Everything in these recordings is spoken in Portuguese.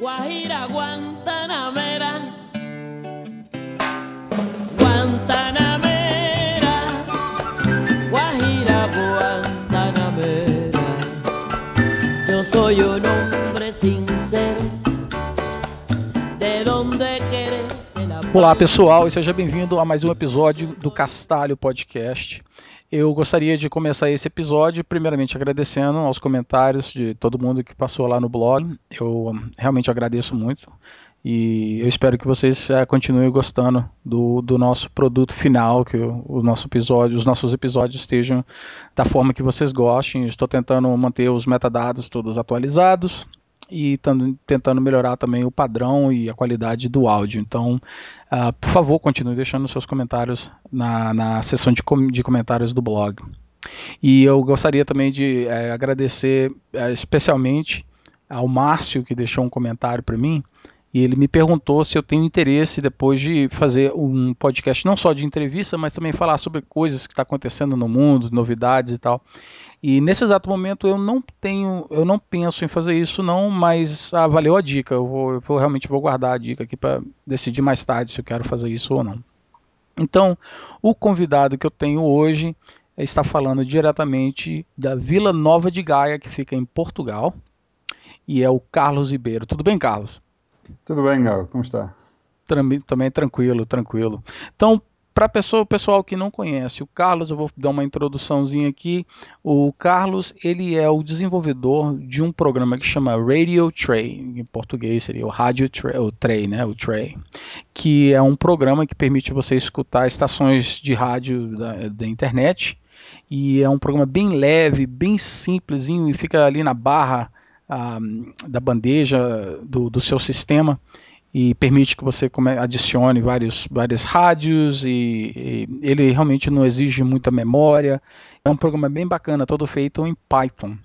Guajira Guantanamera, Guantanamera, Guajira Guantanamera. Yo soy un hombre sincero, de donde querés Olá pessoal e seja bem-vindo a mais um episódio do Castalho Podcast. Eu gostaria de começar esse episódio, primeiramente agradecendo aos comentários de todo mundo que passou lá no blog. Eu realmente agradeço muito e eu espero que vocês eh, continuem gostando do, do nosso produto final, que o, o nosso episódio, os nossos episódios estejam da forma que vocês gostem. Estou tentando manter os metadados todos atualizados e tando- tentando melhorar também o padrão e a qualidade do áudio. Então, ah, por favor, continue deixando seus comentários na, na seção de, com- de comentários do blog. E eu gostaria também de eh, agradecer eh, especialmente ao Márcio, que deixou um comentário para mim. E ele me perguntou se eu tenho interesse depois de fazer um podcast não só de entrevista, mas também falar sobre coisas que está acontecendo no mundo, novidades e tal. E nesse exato momento eu não tenho, eu não penso em fazer isso não, mas ah, valeu a dica. Eu, vou, eu vou- realmente vou guardar a dica aqui para decidir mais tarde se eu quero fazer isso ou não. Então, o convidado que eu tenho hoje está falando diretamente da Vila Nova de Gaia, que fica em Portugal, e é o Carlos Ribeiro. Tudo bem, Carlos? Tudo bem, Gal, como está? Tram- Também tranquilo, tranquilo. Então, para pessoa, o pessoal que não conhece o Carlos, eu vou dar uma introduçãozinha aqui. O Carlos, ele é o desenvolvedor de um programa que chama Radio Tray, em português seria o Rádio Tray, o Tray, né, o Tray, que é um programa que permite você escutar estações de rádio da, da internet. E é um programa bem leve, bem simplesinho e fica ali na barra ah, da bandeja do, do seu sistema e permite que você adicione vários, várias rádios e, e ele realmente não exige muita memória. É um programa bem bacana, todo feito em Python.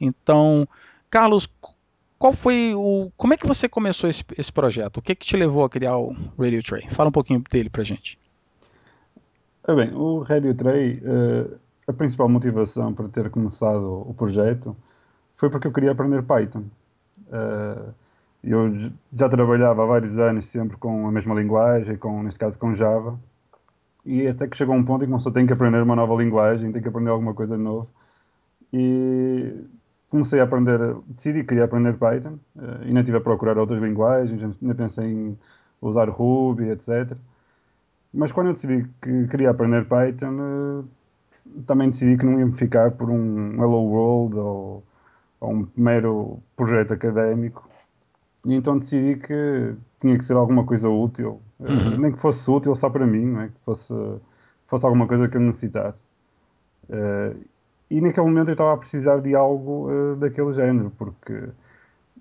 Então, Carlos, qu- qual foi o, como é que você começou esse, esse projeto? O que que te levou a criar o Radio Tray? Fala um pouquinho dele pra gente. Ah, bem, o Radio Tray, eh, a principal motivação para ter começado o projeto foi porque eu queria aprender Python. Eh, eu já trabalhava há vários anos sempre com a mesma linguagem, com, neste caso com Java, e até que chegou um ponto em que uma pessoa tem que aprender uma nova linguagem, tem que aprender alguma coisa novo. E comecei a aprender, decidi que queria aprender Python, eh, ainda estive a procurar outras linguagens, ainda pensei em usar Ruby, etc. Mas quando eu decidi que queria aprender Python, eh, também decidi que não ia me ficar por um Hello World ou, ou um mero projeto académico. E então decidi que tinha que ser alguma coisa útil, eh, Uhum. nem que fosse útil só para mim, não é? que fosse, fosse alguma coisa que eu necessitasse. Eh, e naquele momento eu estava a precisar de algo eh, daquele género, porque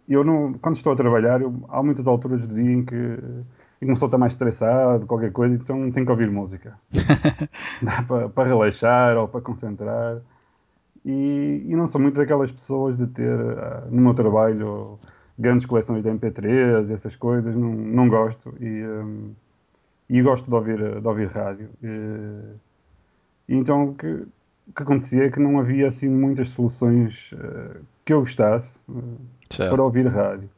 eu não, quando estou a trabalhar, eu- há muitas alturas do dia em que, em que uma pessoa está mais estressado, qualquer coisa, então tem que ouvir música. Dá para, para relaxar ou para concentrar. E, e não sou muito daquelas pessoas de ter no meu trabalho grandes coleções de MP3 e essas coisas, não, não gosto. E, hum, e gosto de ouvir, de ouvir rádio. E, então o que, o que acontecia é que não havia assim muitas soluções eh, que eu gostasse eh, para ouvir rádio.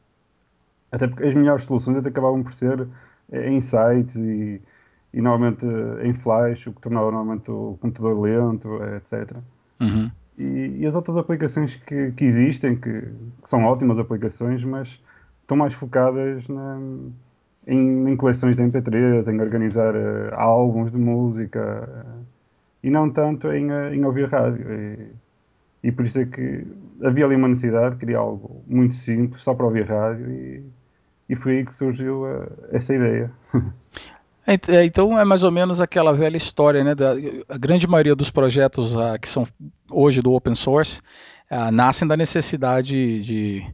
Até porque as melhores soluções até acabavam por ser eh, em sites e, e normalmente em flash, o que tornava normalmente o computador lento, etc. Uhum. E, e as outras aplicações que, que existem, que, que são ótimas aplicações, mas estão mais focadas na- em, em coleções de MP3, em organizar eh, álbuns de música eh, e não tanto em, eh, em ouvir rádio. E, e por isso é que havia ali uma necessidade de criar algo muito simples, só para ouvir rádio, e, e foi aí que surgiu essa ideia. Ent- é, Então é mais ou menos aquela velha história, né? Da, a grande maioria dos projetos ah, que são hoje do open source ah, nascem da necessidade de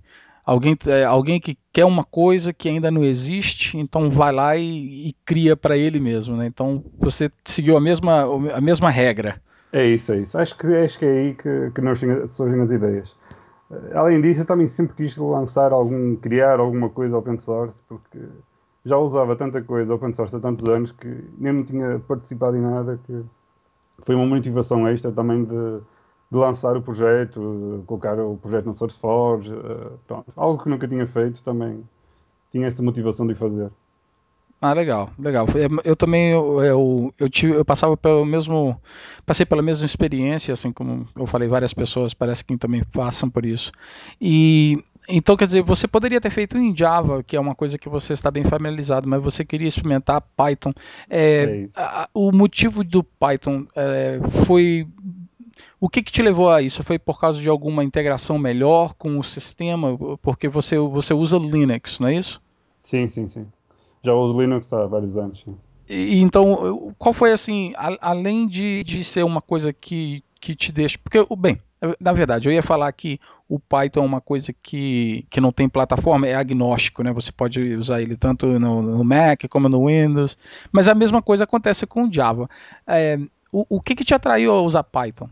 alguém, é, alguém que quer uma coisa que ainda não existe, então vai lá e, e cria para ele mesmo, né? Então você seguiu a mesma, a mesma regra. É isso, é isso. Acho que, acho que é aí que, que nascem- surgem as ideias. Além disso, eu também sempre quis lançar algum, criar alguma coisa open source, porque já usava tanta coisa open source há tantos anos que nem não tinha participado em nada, que foi uma motivação extra também de, de lançar o projeto, de colocar o projeto no SourceForge, eh, pronto. Algo que nunca tinha feito também tinha essa motivação de fazer. Ah, legal, legal. Eu também eu, eu, tive, eu passava pelo mesmo, passei pela mesma experiência, assim como eu falei, várias pessoas parece que também passam por isso. E então quer dizer, você poderia ter feito em Java, que é uma coisa que você está bem familiarizado, mas você queria experimentar Python. É, é a, o motivo do Python é, foi o que, que, te levou a isso? Foi por causa de alguma integração melhor com o sistema? Porque você, você usa Linux, não é isso? Sim, sim, sim. Já uso Linux há vários anos. E, então, qual foi assim, a, além de, de ser uma coisa que, que te deixa. Porque, bem, na verdade, eu ia falar que o Python é uma coisa que, que não tem plataforma, é agnóstico, né? Você pode usar ele tanto no, no Mac como no Windows. Mas a mesma coisa acontece com o Java. É, o, o que, que te atraiu a usar Python?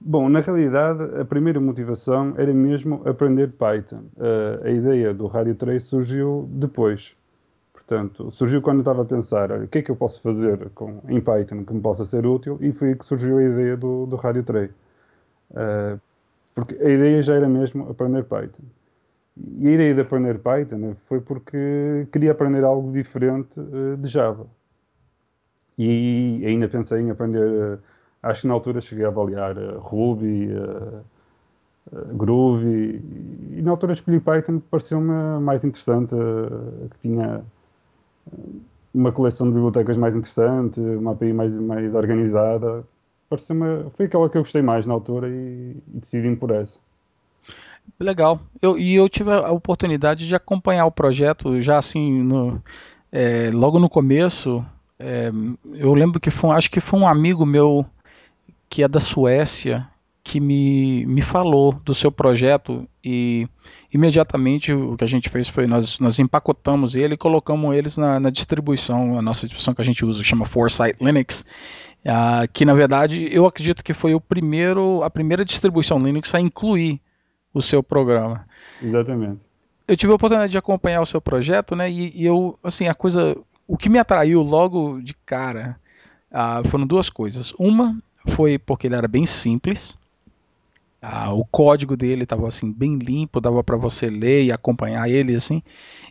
Bom, na realidade, a primeira motivação era mesmo aprender Python. Uh, a ideia do Radio Trace surgiu depois. Portanto, surgiu quando eu estava a pensar o que é que eu posso fazer com, em Python que me possa ser útil e foi que surgiu a ideia do, do Radio Tray. Uh, porque a ideia já era mesmo aprender Python. E a ideia de aprender Python foi porque queria aprender algo diferente uh, de Java. E ainda pensei em aprender, uh, acho que na altura cheguei a avaliar Ruby, Groove, e, e, na altura escolhi Python que pareceu-me mais interessante, que tinha uma coleção de bibliotecas mais interessante, uma API mais, mais organizada. Foi aquela que eu gostei mais na altura e, e decidi por essa. Legal. Eu, e eu tive a oportunidade de acompanhar o projeto já assim, no, é, logo no começo. É, eu lembro que foi, acho que foi um amigo meu que é da Suécia que me, me falou do seu projeto e imediatamente o que a gente fez foi nós, nós empacotamos ele e colocamos eles na, na distribuição, a nossa distribuição que a gente usa, que chama Foresight Linux, uh, que na verdade eu acredito que foi o primeiro, a primeira distribuição Linux a incluir o seu programa. Exatamente. Eu tive a oportunidade de acompanhar o seu projeto, né? E, e eu, assim, a coisa, o que me atraiu logo de cara uh, foram duas coisas. Uma foi porque ele era bem simples, o código dele estava assim bem limpo, dava para você ler e acompanhar ele assim.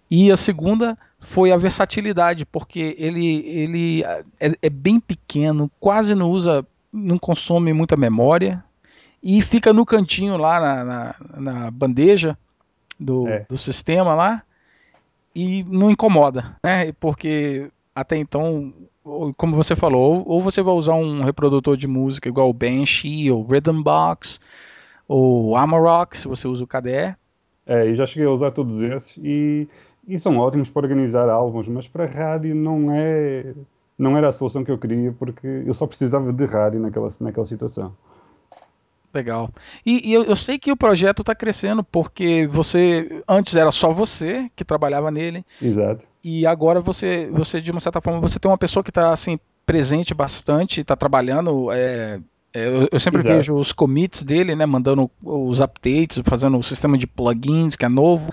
E a segunda foi a versatilidade, porque ele, ele é, é bem pequeno, quase não usa, não consome muita memória e fica no cantinho lá na, na, na bandeja do, é. do sistema lá e não incomoda, né? Porque até então, como você falou, ou, ou você vai usar um reprodutor de música igual o Banshee ou Rhythm Box, o Amarok, se você usa o KDE. É, eu já cheguei a usar todos esses e, e são ótimos para organizar álbuns, mas para rádio não é não era a solução que eu queria porque eu só precisava de rádio naquela, naquela situação. Legal. E, e eu, eu, sei que o projeto está crescendo porque você antes era só você que trabalhava nele. Exato. E agora você, você de uma certa forma, você tem uma pessoa que está assim presente bastante, está trabalhando é, eu, eu sempre Exato. vejo os commits dele, né, mandando os updates, fazendo o sistema de plugins que é novo.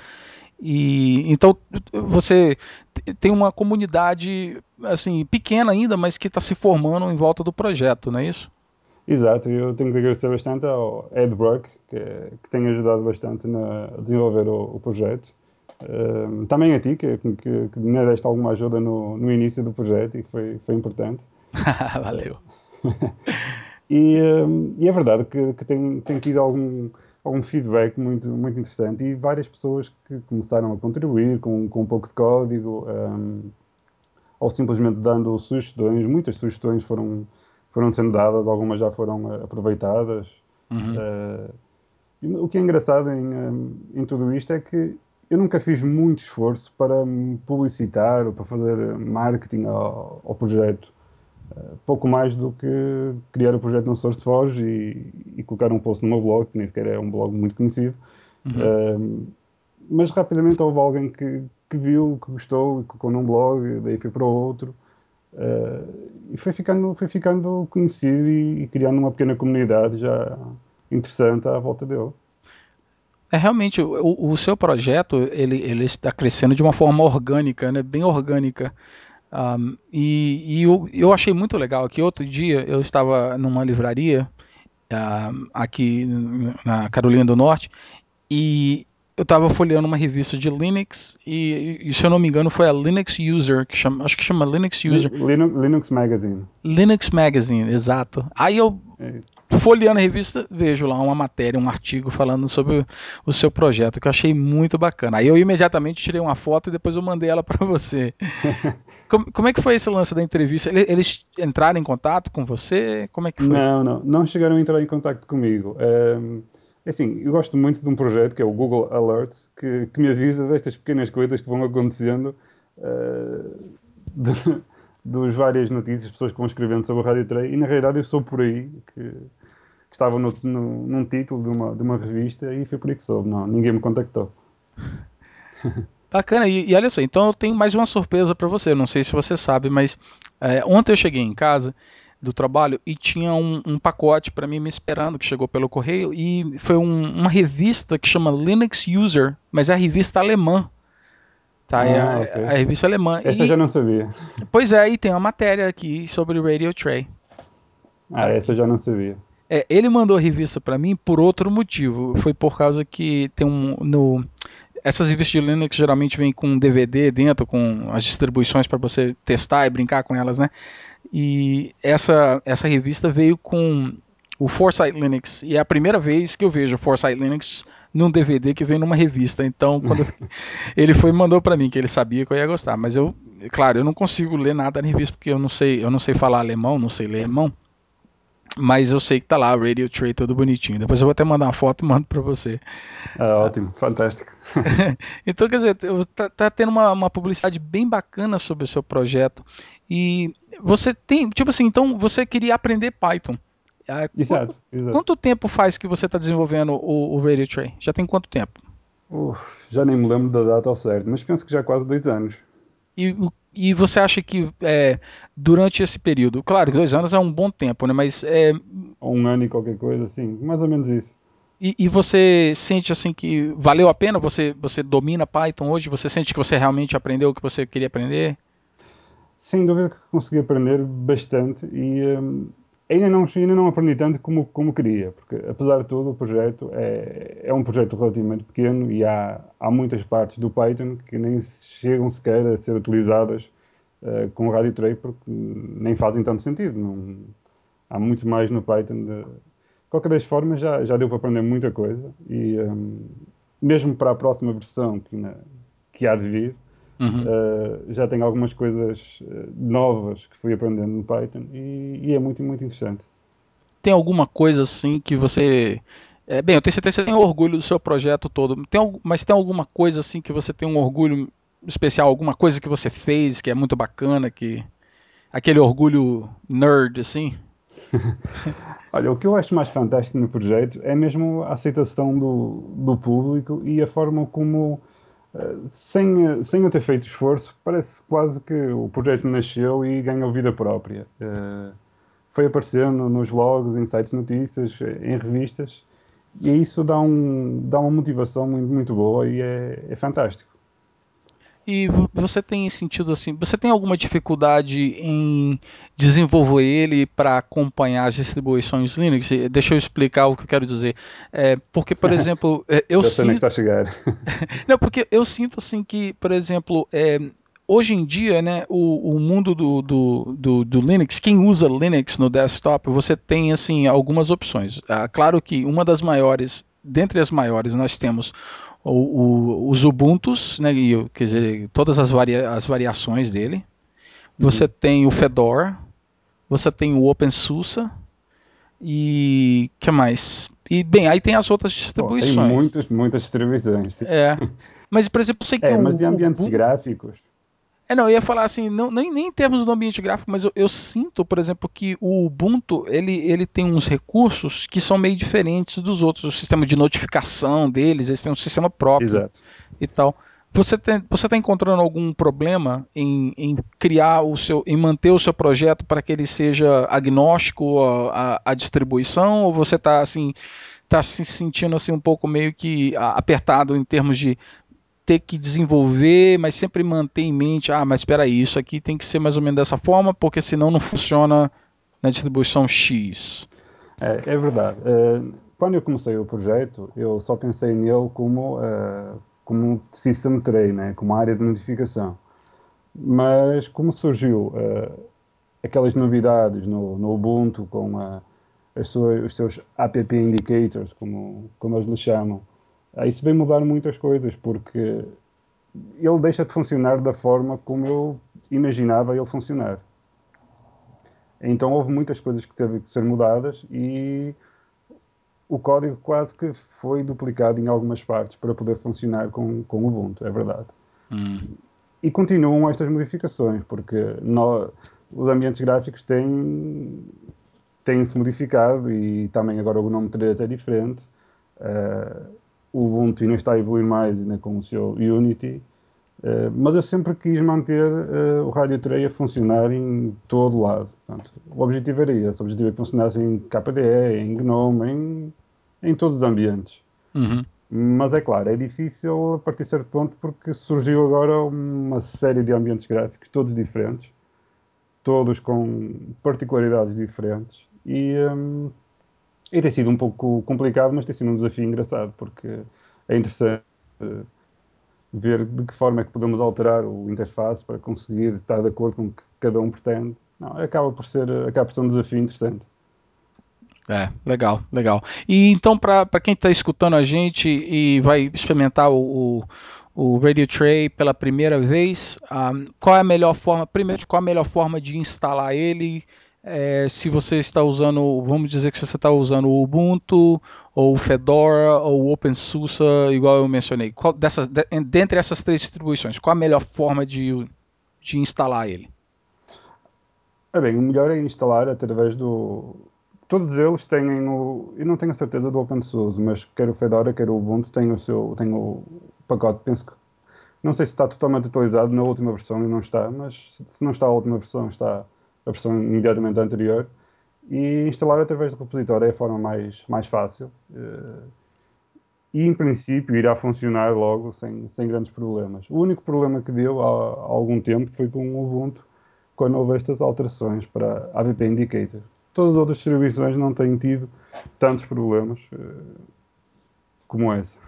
E então você tem uma comunidade assim pequena ainda, mas que está se formando em volta do projeto, não é isso? Exato, eu tenho que agradecer bastante ao Ed Brock, que, que tem ajudado bastante na, a desenvolver o, o projeto. Um, também a ti, que, que, que me deste alguma ajuda no, no início do projeto e que foi, foi importante. Valeu. E, e é verdade que, que tido algum, algum feedback muito, muito interessante e várias pessoas que começaram a contribuir com, com um pouco de código um, ou simplesmente dando sugestões. Muitas sugestões foram, foram sendo dadas, algumas já foram uh, aproveitadas. Uhum. Uh, o que é engraçado em, um, em tudo isto é que eu nunca fiz muito esforço para publicitar ou para fazer marketing ao, ao projeto pouco mais do que criar o projeto no SourceForge e, e colocar um post no meu blog, que nem sequer é um blog muito conhecido. Uhum. mas rapidamente houve alguém que, que viu, que gostou, e colocou num blog, daí foi para outro. Uh, e foi ficando, foi ficando conhecido e, e, criando uma pequena comunidade já interessante à volta dele. É realmente o, o seu projeto ele, ele está crescendo de uma forma orgânica, né? bem orgânica. Um, e, e eu, eu, achei muito legal que outro dia eu estava numa livraria uh, aqui na Carolina do Norte e eu estava folheando uma revista de Linux e, e, se eu não me engano foi a Linux User, que chama, acho que chama Linux User. Linux, Linux Magazine. Linux Magazine, exato. Aí eu folheando a revista, vejo lá uma matéria, um artigo falando sobre o seu projeto, que eu achei muito bacana. Aí eu imediatamente tirei uma foto e depois eu mandei ela para você. como, como, é que foi esse lance da entrevista? Eles entraram em contato com você? Como é que foi? Não, não, não chegaram a entrar em contato comigo. Um, assim, eu gosto muito de um projeto que é o Google Alerts, que, que me avisa destas pequenas coisas que vão acontecendo. Uh, de, dos várias notícias, pessoas que vão escrevendo sobre a Rádio Trey, e na realidade eu sou por aí que que estava no, no, num título de uma, de uma revista e foi por aí que soube. Não, ninguém me contactou. Bacana, e, e, olha só, então eu tenho mais uma surpresa para você. Não sei se você sabe, mas é, ontem eu cheguei em casa do trabalho e tinha um, um pacote para mim me esperando que chegou pelo correio e foi um, uma revista que chama Linux User, mas é a revista alemã. Tá, é ah, é okay. a, a, revista alemã. Essa e, eu já não sabia. Pois é, e tem uma matéria aqui sobre o Radio Tray. Ah, essa eu já não sabia. É, ele mandou a revista para mim por outro motivo. Foi por causa que tem um no essas revistas de Linux geralmente vêm com um DVD dentro, com as distribuições para você testar e brincar com elas, né? E essa essa revista veio com o Foresight Linux e é a primeira vez que eu vejo o Foresight Linux num DVD que vem numa revista. Então, quando ele foi mandou para mim que ele sabia que eu ia gostar, mas eu, claro, eu não consigo ler nada na revista porque eu não sei, eu não sei falar alemão, não sei ler alemão. Mas eu sei que tá lá, Radio Tray todo bonitinho. Depois eu vou até mandar uma foto e mando para você. É, ótimo, fantástico. então, quer dizer, tá, tá tendo uma, uma, publicidade bem bacana sobre o seu projeto. E você tem, tipo assim, então você queria aprender Python. Ah, exato, exato. Quanto tempo faz que você está desenvolvendo o, o Radio Tray? Já tem quanto tempo? Uf, já nem me lembro da data ao certo, mas penso que já quase dois anos. E e você acha que é, durante esse período, claro que dois anos é um bom tempo, né? Mas é, um ano e qualquer coisa, assim, mais ou menos isso. E, e, você sente assim que valeu a pena? Você você domina Python hoje? Você sente que você realmente aprendeu o que você queria aprender? Sem dúvida que consegui aprender bastante e um, ainda não, ainda não aprendi tanto como, como queria, porque apesar de tudo o projeto é, é um projeto relativamente pequeno e há, há muitas partes do Python que nem chegam sequer a ser utilizadas uh, com o Radio Tray porque nem fazem tanto sentido. Não, há muito mais no Python. De, qualquer das formas já, já deu para aprender muita coisa e um, mesmo para a próxima versão que, na, que há de vir, Uhum. Uh, já tenho algumas coisas eh, novas que fui aprendendo no Python e, e, é muito, muito interessante. Tem alguma coisa assim que você. É, bem, eu tenho certeza que você tem orgulho do seu projeto todo, tem, mas tem alguma coisa assim que você tem um orgulho especial, alguma coisa que você fez que é muito bacana, que aquele orgulho nerd assim? Olha, o que eu acho mais fantástico no projeto é mesmo a aceitação do, do público e a forma como sem, sem eu ter feito esforço, parece quase que o projeto nasceu e ganhou vida própria. Uh, foi aparecendo nos blogs, em sites de notícias, em revistas, e isso dá, um, dá uma motivação muito, muito boa e é, é fantástico. E você tem sentido assim, você tem alguma dificuldade em desenvolver ele para acompanhar as distribuições Linux? Deixa eu explicar o que eu quero dizer. É, porque, por exemplo, é, eu sinto... Está chegar. Não, porque eu sinto assim que, por exemplo, é, hoje em dia, né, o, o mundo do, do, do, do, Linux, quem usa Linux no desktop, você tem assim algumas opções. Ah, claro que uma das maiores, dentre as maiores, nós temos o, o, os Ubuntus, né, e, quer dizer, todas as, varia, as variações dele. Você uhum. tem o Fedora, você tem o OpenSUSE e que mais? E bem, aí tem as outras distribuições. tem muitas, muitas distribuições. É. Mas, por exemplo, sei que é, mas de ambientes o, gráficos. É, não, eu ia falar assim, não, nem, nem em termos do ambiente gráfico, mas eu, eu, sinto, por exemplo, que o Ubuntu ele, ele tem uns recursos que são meio diferentes dos outros. O sistema de notificação deles, eles têm um sistema próprio Exato. e tal. Você está você tá encontrando algum problema em, em, criar o seu, em manter o seu projeto para que ele seja agnóstico à, à distribuição? Ou você está assim, tá se sentindo assim um pouco meio que apertado em termos de ter que desenvolver, mas sempre manter em mente, ah, mas espera aí, isso aqui tem que ser mais ou menos dessa forma, porque senão não funciona na distribuição X. É, é verdade. Uh, quando eu comecei o projeto, eu só pensei nele como, uh, como um system tray, né? como área de notificação. Mas como surgiu uh, aquelas novidades no, no Ubuntu com a, os seus app indicators, como, como eles lhe chamam, aí se vem mudar muitas coisas, porque ele deixa de funcionar da forma como eu imaginava ele funcionar. Então houve muitas coisas que teve que ser mudadas e o código quase que foi duplicado em algumas partes para poder funcionar com, com o Ubuntu, é verdade. Hum. E continuam estas modificações, porque no, os ambientes gráficos têm, têm se modificado e também agora o nome 3 é diferente. Uh, o Ubuntu ainda está a evoluir mais ainda com o seu Unity, uh, mas eu sempre quis manter uh, o Radio Tray a funcionar em todo lado. Portanto, o objetivo era esse, o objetivo é que funcionasse em KDE, em GNOME, em, em todos os ambientes. Uhum. Mas é claro, é difícil a partir de certo ponto porque surgiu agora uma série de ambientes gráficos, todos diferentes, todos com particularidades diferentes e, um, e tem sido um pouco complicado, mas tem sido um desafio engraçado porque é interessante uh, ver de que forma é que podemos alterar o interface para conseguir estar de acordo com o que cada um pretende. Não, acaba por ser, acaba por ser um desafio interessante. É, legal, legal. E então, para quem está escutando a gente e vai experimentar o, o, o Radio Tray pela primeira vez, um, ah, qual é a melhor forma, primeiro, qual é a melhor forma de instalar ele? É, se você está usando, vamos dizer que você está usando o Ubuntu, ou Fedora, ou OpenSUSE, igual eu mencionei. Qual dessas, de, dentre essas três distribuições, qual a melhor forma de, de instalar ele? É bem, o melhor é instalar através do, todos eles têm o. Eu não tenho certeza do OpenSUSE, mas quer o Fedora, quer o Ubuntu, tem o seu tem o pacote. Penso que. Não sei se está totalmente atualizado na última versão e não está, mas se não está a última versão, está a versão imediatamente anterior. E instalar através do repositório é a forma mais, mais fácil. Eh, e em princípio irá funcionar logo sem, sem grandes problemas. O único problema que deu há, há algum tempo foi com o Ubuntu, quando houve estas alterações para a App Indicator todas as outras distribuições não têm tido tantos problemas uh, como essa.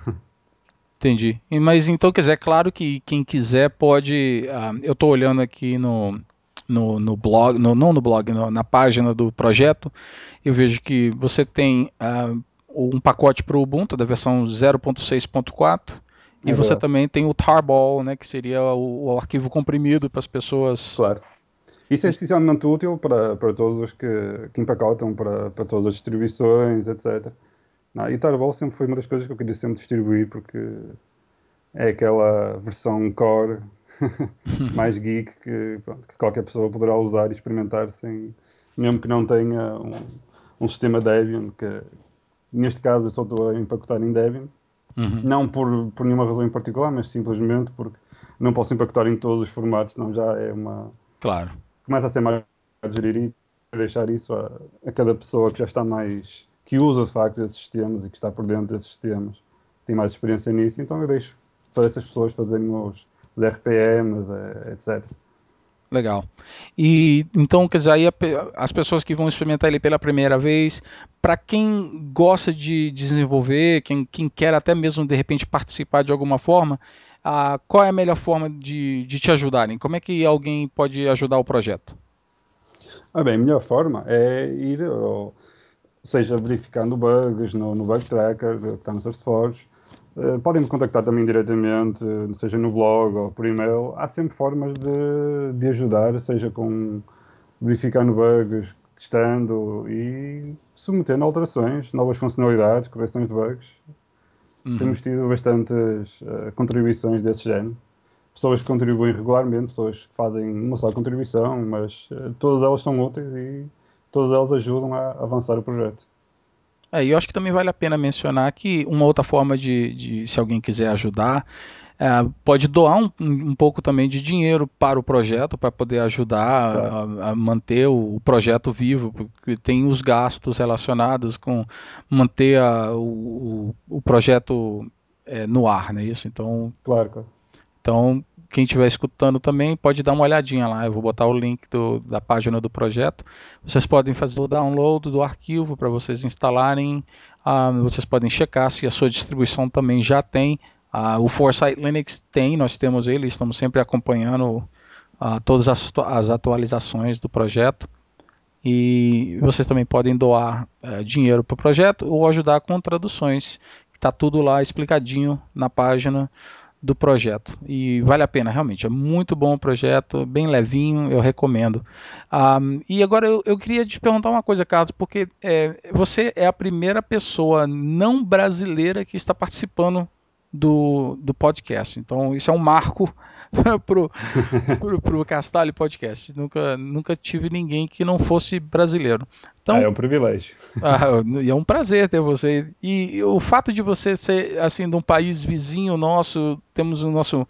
Entendi. Mas então, quer dizer, é claro que quem quiser pode. Uh, eu estou olhando aqui no, no, no blog, no, não no blog, no, na página do projeto, eu vejo que você tem uh, um pacote para o Ubuntu da versão 0.6.4 e é você também tem o tarball, né, que seria o, o arquivo comprimido para as pessoas claro. Isso é essencialmente útil para, para todos os que, que empacotam, para, para todas as distribuições, etc. Não, e Tarball sempre foi uma das coisas que eu queria sempre distribuir, porque é aquela versão core mais geek que, pronto, que, qualquer pessoa poderá usar e experimentar sem, mesmo que não tenha um, um sistema Debian, que neste caso eu só estou a empacotar em Debian, uhum. não por, por nenhuma razão em particular, mas simplesmente porque não posso empacotar em todos os formatos, senão já é uma. Claro começa a ser mais a gerir e deixar isso a, a, cada pessoa que já está mais, que usa de facto esses sistemas e que está por dentro desses sistemas, tem mais experiência nisso, então eu deixo para essas pessoas fazerem os, os RPMs, etc. Legal. E então, quer dizer, aí as pessoas que vão experimentar ele pela primeira vez, para quem gosta de desenvolver, quem, quem quer até mesmo de repente participar de alguma forma, ah, qual é a melhor forma de, de te ajudarem? Como é que alguém pode ajudar o projeto? Ah, bem, a melhor forma é ir, ou, seja, verificando bugs no, no bug tracker que está no SourceForge. Uh, podem me contactar também diretamente, seja no blog ou por e-mail. Há sempre formas de, de ajudar, seja com verificando bugs, testando e submetendo alterações, novas funcionalidades, correções de bugs. Uhum. Temos tido bastantes uh, contribuições desse género. Pessoas que contribuem regularmente, pessoas que fazem uma só contribuição, mas uh, todas elas são úteis e todas elas ajudam a avançar o projeto. É, e eu acho que também vale a pena mencionar que uma outra forma de, de se alguém quiser ajudar, é, pode doar um, um, pouco também de dinheiro para o projeto, para poder ajudar a, a, manter o, o, projeto vivo, porque tem os gastos relacionados com manter a, o, o, projeto é, no ar, não é isso? Então, claro, claro. Então, quem estiver escutando também pode dar uma olhadinha lá. Eu vou botar o link do, da página do projeto. Vocês podem fazer o download do arquivo para vocês instalarem. Uh, vocês podem checar se a sua distribuição também já tem. Uh, o Foresight Linux tem, nós temos ele, estamos sempre acompanhando uh, todas as, as, atualizações do projeto. E vocês também podem doar uh, dinheiro para o projeto ou ajudar com traduções. Está tudo lá explicadinho na página do projeto. E vale a pena, realmente. É muito bom o projeto, bem levinho, eu recomendo. Um, e agora eu, eu, queria te perguntar uma coisa, Carlos, porque é, você é a primeira pessoa não brasileira que está participando do, do podcast. Então, isso é um marco pro, pro, pro Castalho Podcast. Nunca, nunca tive ninguém que não fosse brasileiro. Então, ah, é um privilégio. Ah, é um prazer ter você. E, e o fato de você ser assim de um país vizinho nosso, temos o nosso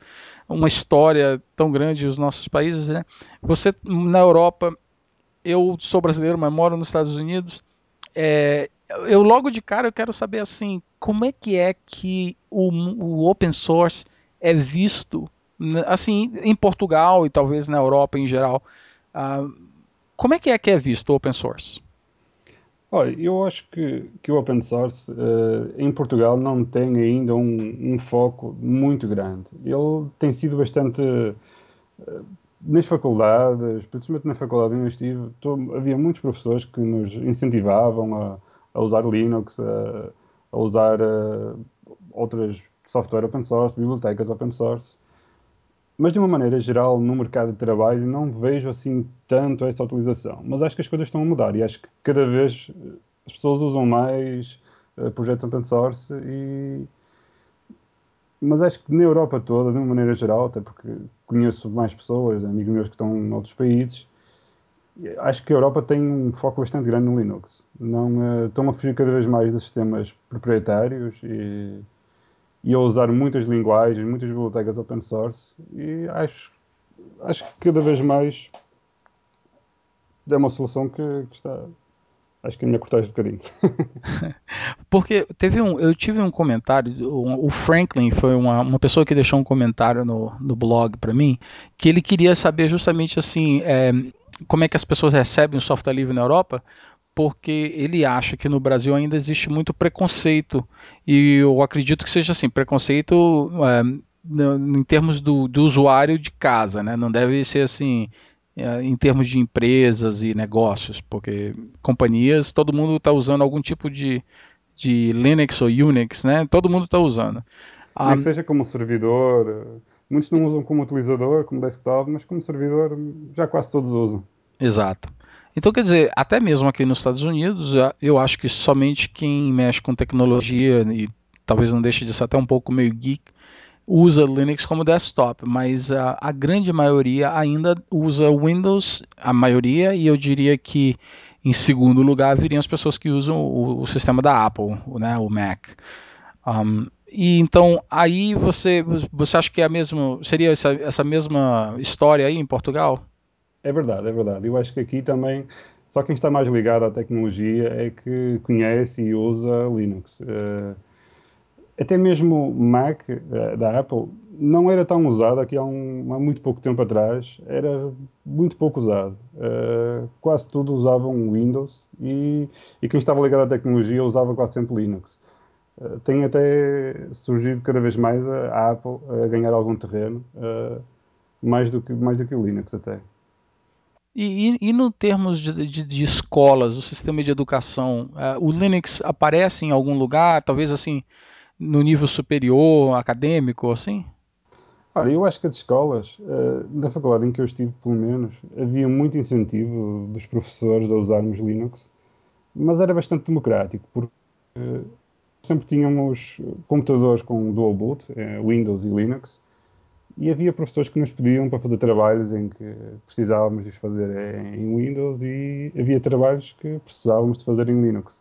uma história tão grande os nossos países, né? Você na Europa, eu sou brasileiro, mas moro nos Estados Unidos. É, eu logo de cara eu quero saber assim, como é que é que o, o open source é visto assim em Portugal e talvez na Europa em geral? Uh, como é que é que é visto o open source? Olha, eu acho que, que o open source uh, em Portugal não tem ainda um, um, foco muito grande. Ele tem sido bastante. Uh, nas faculdades, principalmente na faculdade onde eu estive, tô, havia muitos professores que nos incentivavam a, a usar Linux, a, a usar uh, outras software open source, bibliotecas open source. Mas de uma maneira geral, no mercado de trabalho, não vejo assim tanto essa utilização. Mas acho que as coisas estão a mudar e acho que cada vez eh, as pessoas usam mais uh, projetos open source e mas acho que na Europa toda, de uma maneira geral, até porque conheço mais pessoas, amigos meus que estão em outros países, acho que a Europa tem um foco bastante grande no Linux. Não, uh, estão a fugir cada vez mais dos sistemas proprietários e, e a usar muitas linguagens, muitas bibliotecas open source e acho, acho que cada vez mais é uma solução que, que está, acho que a minha cortagem um bocadinho. Porque teve um, eu tive um comentário, o Franklin foi uma, uma pessoa que deixou um comentário no, no blog para mim, que ele queria saber justamente assim, é, como é que as pessoas recebem o software livre na Europa, porque ele acha que no Brasil ainda existe muito preconceito e eu acredito que seja assim preconceito é, em termos do, do, usuário de casa, né? Não deve ser assim é, em termos de empresas e negócios, porque companhias todo mundo está usando algum tipo de, de Linux ou Unix, né? Todo mundo está usando. Nem que seja como servidor, muitos não usam como utilizador, como desktop, mas como servidor já quase todos usam. Exato. Então, quer dizer, até mesmo aqui nos Estados Unidos, eu acho que somente quem mexe com tecnologia, e talvez não deixe de ser até um pouco meio geek, usa Linux como desktop, mas a, a grande maioria ainda usa Windows, a maioria, e eu diria que em segundo lugar viriam as pessoas que usam o, o sistema da Apple, né, o Mac. Um, e então aí você você acha que é a mesma seria essa, essa mesma história aí em Portugal? É verdade, é verdade. Eu acho que aqui também só quem está mais ligado à tecnologia é que conhece e usa Linux. Uh, até mesmo Mac uh, da Apple não era tão usado aqui há, um, há, muito pouco tempo atrás. Era muito pouco usado. Uh, quase tudo usavam Windows e, e, quem estava ligado à tecnologia usava quase sempre Linux. tem até surgido cada vez mais a, a Apple a ganhar algum terreno, mais, do que, mais do que o Linux até. E, e, e no termos de, de, de, escolas, o sistema de educação, uh, o Linux aparece em algum lugar, talvez assim, no nível superior, acadêmico, assim? Olha, eu acho que as escolas, uh, na faculdade em que eu estive, pelo menos, havia muito incentivo dos professores a usarmos Linux, mas era bastante democrático, porque uh, sempre tínhamos computadores com dual boot, Windows e Linux, e havia professores que nos pediam para fazer trabalhos em que precisávamos de os fazer em Windows e havia trabalhos que precisávamos de fazer em Linux.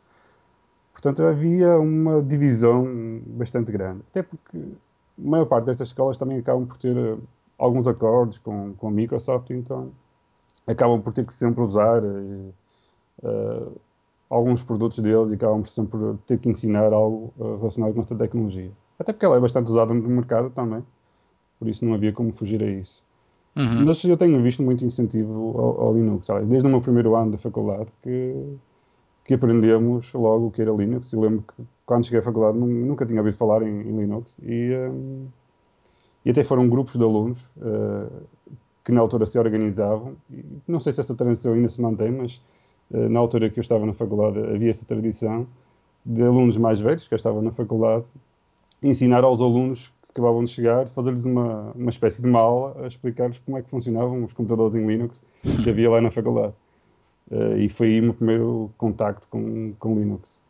Portanto, havia uma divisão bastante grande. Até porque a maior parte destas escolas também acabam por ter eh, alguns acordos com, com a Microsoft, então acabam por ter que sempre usar uh, alguns produtos deles e acabam por sempre ter que ensinar algo relacionado com esta tecnologia. Até porque ela é bastante usada no mercado também. Por isso não havia como fugir a isso. Uhum. Mas eu tenho visto muito incentivo ao, ao Linux, sabe? desde o meu primeiro ano da faculdade que, que aprendemos logo o que era Linux. Eu lembro que quando cheguei à faculdade nunca tinha ouvido falar em, em Linux e, um, e até foram grupos de alunos uh, que na altura se organizavam. E não sei se essa tradição ainda se mantém, mas uh, na altura que eu estava na faculdade havia essa tradição de alunos mais velhos que estavam na faculdade ensinar aos alunos acabavam de chegar, fazer-lhes uma, uma espécie de uma aula a explicar-lhes como é que funcionavam os computadores em Linux que havia lá na faculdade. Uh, e foi aí o meu primeiro contacto com, com Linux.